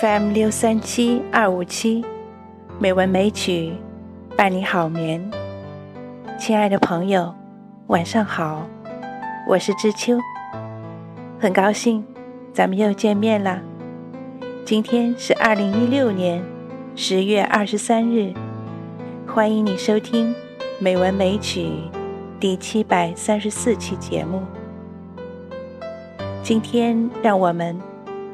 FM 六三七二五七，美文美曲伴你好眠。亲爱的朋友，晚上好，我是知秋，很高兴咱们又见面了。今天是二零一六年十月二十三日，欢迎你收听《美文美曲》第七百三十四期节目。今天，让我们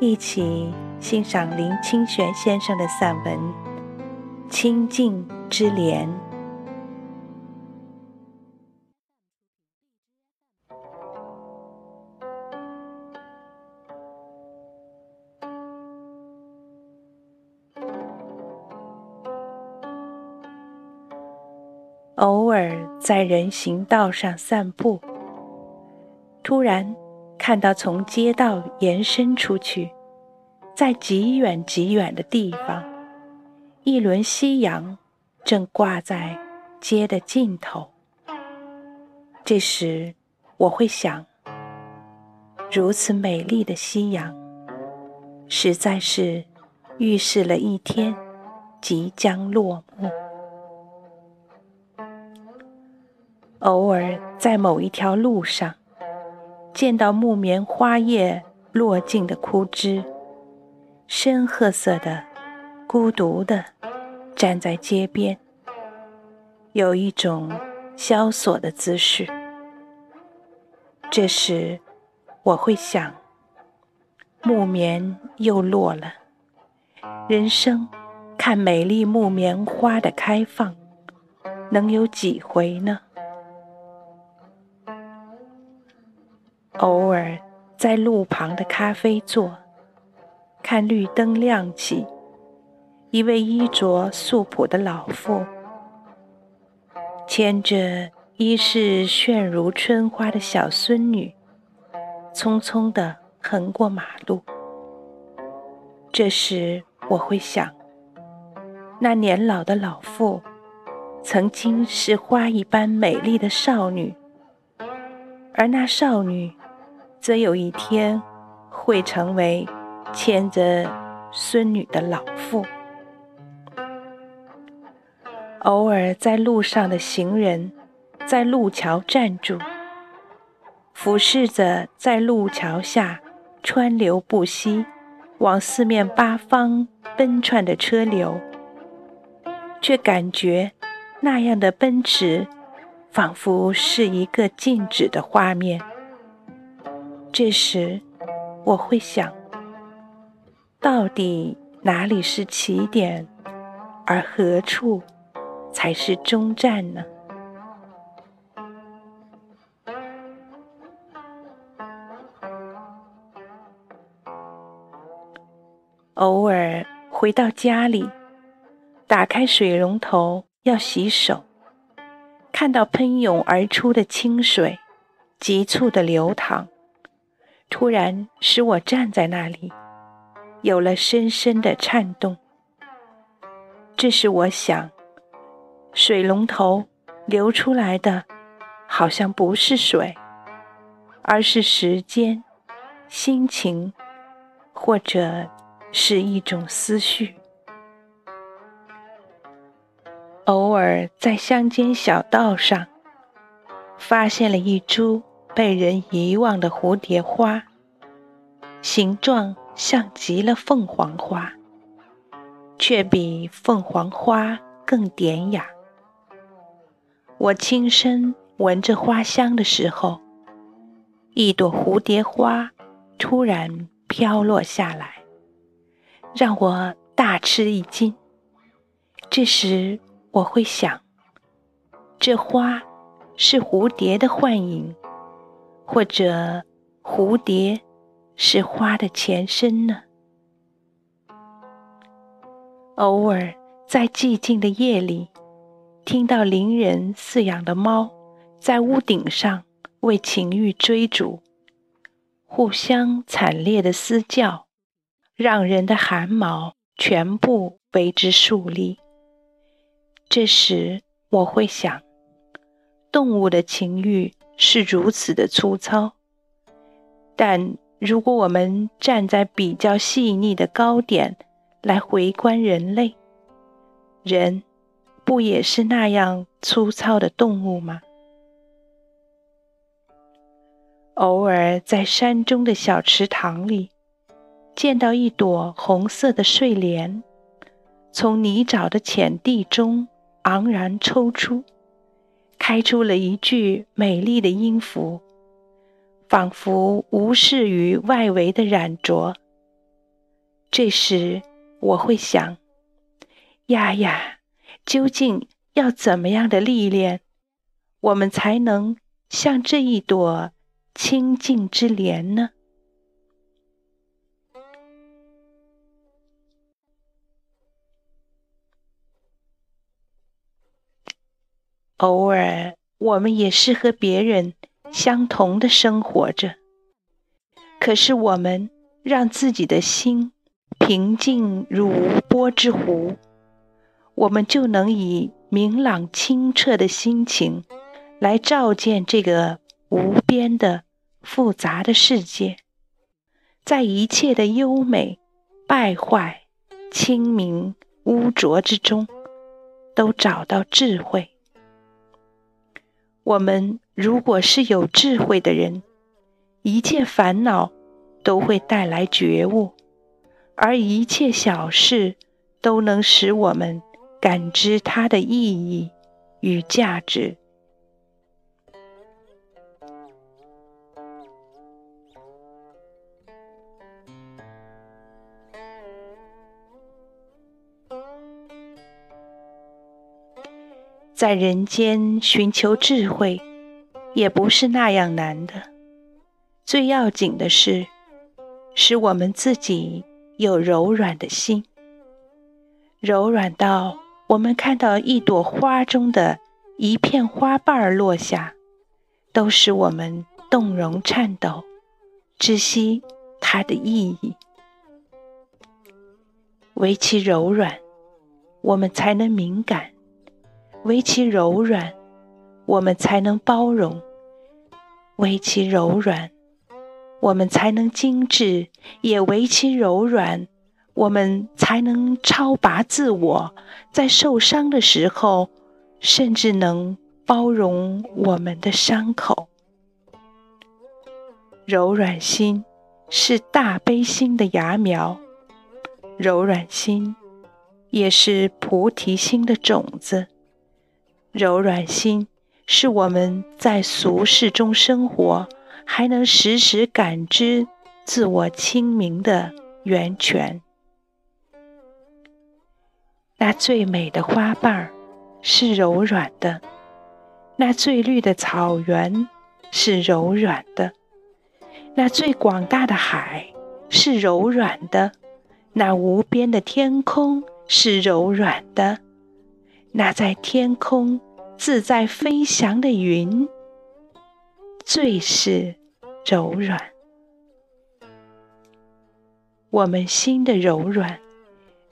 一起欣赏林清玄先生的散文《清净之莲》。偶尔在人行道上散步，突然。看到从街道延伸出去，在极远极远的地方，一轮夕阳正挂在街的尽头。这时，我会想：如此美丽的夕阳，实在是预示了一天即将落幕。偶尔在某一条路上。见到木棉花叶落尽的枯枝，深褐色的、孤独的站在街边，有一种萧索的姿势。这时，我会想：木棉又落了，人生看美丽木棉花的开放，能有几回呢？偶尔在路旁的咖啡座，看绿灯亮起，一位衣着素朴的老妇，牵着衣饰炫如春花的小孙女，匆匆地横过马路。这时我会想，那年老的老妇，曾经是花一般美丽的少女，而那少女。则有一天会成为牵着孙女的老妇。偶尔在路上的行人，在路桥站住，俯视着在路桥下川流不息、往四面八方奔窜的车流，却感觉那样的奔驰，仿佛是一个静止的画面。这时，我会想：到底哪里是起点，而何处才是终站呢？偶尔回到家里，打开水龙头要洗手，看到喷涌而出的清水，急促的流淌。突然使我站在那里，有了深深的颤动。这时我想，水龙头流出来的，好像不是水，而是时间、心情，或者是一种思绪。偶尔在乡间小道上，发现了一株。被人遗忘的蝴蝶花，形状像极了凤凰花，却比凤凰花更典雅。我轻声闻着花香的时候，一朵蝴蝶花突然飘落下来，让我大吃一惊。这时我会想，这花是蝴蝶的幻影。或者，蝴蝶是花的前身呢？偶尔在寂静的夜里，听到邻人饲养的猫在屋顶上为情欲追逐，互相惨烈的嘶叫，让人的汗毛全部为之竖立。这时，我会想，动物的情欲。是如此的粗糙，但如果我们站在比较细腻的高点来回观人类，人不也是那样粗糙的动物吗？偶尔在山中的小池塘里，见到一朵红色的睡莲，从泥沼的浅地中昂然抽出，开出了一句美丽的音符，仿佛无视于外围的染浊。这时，我会想：呀呀，究竟要怎么样的历练，我们才能像这一朵？清净之莲呢？偶尔，我们也是和别人相同的生活着。可是，我们让自己的心平静如无波之湖，我们就能以明朗清澈的心情来照见这个无边的。复杂的世界，在一切的优美、败坏、清明、污浊之中，都找到智慧。我们如果是有智慧的人，一切烦恼都会带来觉悟，而一切小事都能使我们感知它的意义与价值。在人间寻求智慧，也不是那样难的。最要紧的是，使我们自己有柔软的心，柔软到我们看到一朵花中的一片花瓣儿落下，都使我们动容颤抖，知悉它的意义。唯其柔软，我们才能敏感。唯其柔软，我们才能包容；唯其柔软，我们才能精致；也唯其柔软，我们才能超拔自我。在受伤的时候，甚至能包容我们的伤口。柔软心是大悲心的芽苗，柔软心也是菩提心的种子。柔软心是我们在俗世中生活，还能时时感知自我清明的源泉。那最美的花瓣儿是柔软的，那最绿的草原是柔软的，那最广大的海是柔软的，那无边的天空是柔软的，那在天空。自在飞翔的云，最是柔软。我们心的柔软，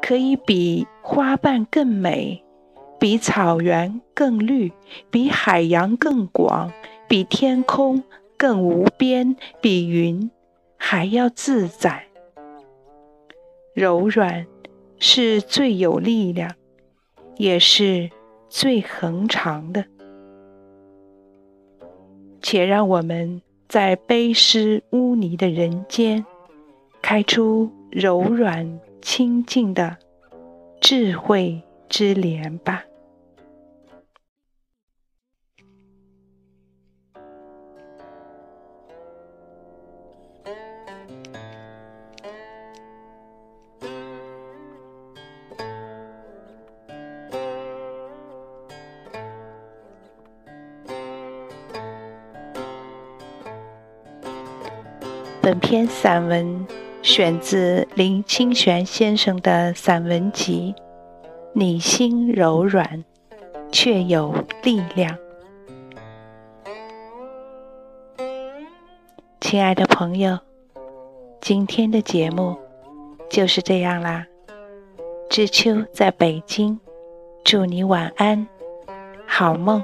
可以比花瓣更美，比草原更绿，比海洋更广，比天空更无边，比云还要自在。柔软是最有力量，也是。最恒长的，且让我们在悲湿污泥的人间，开出柔软清净的智慧之莲吧。本篇散文选自林清玄先生的散文集《你心柔软，却有力量》。亲爱的朋友，今天的节目就是这样啦。知秋在北京，祝你晚安，好梦。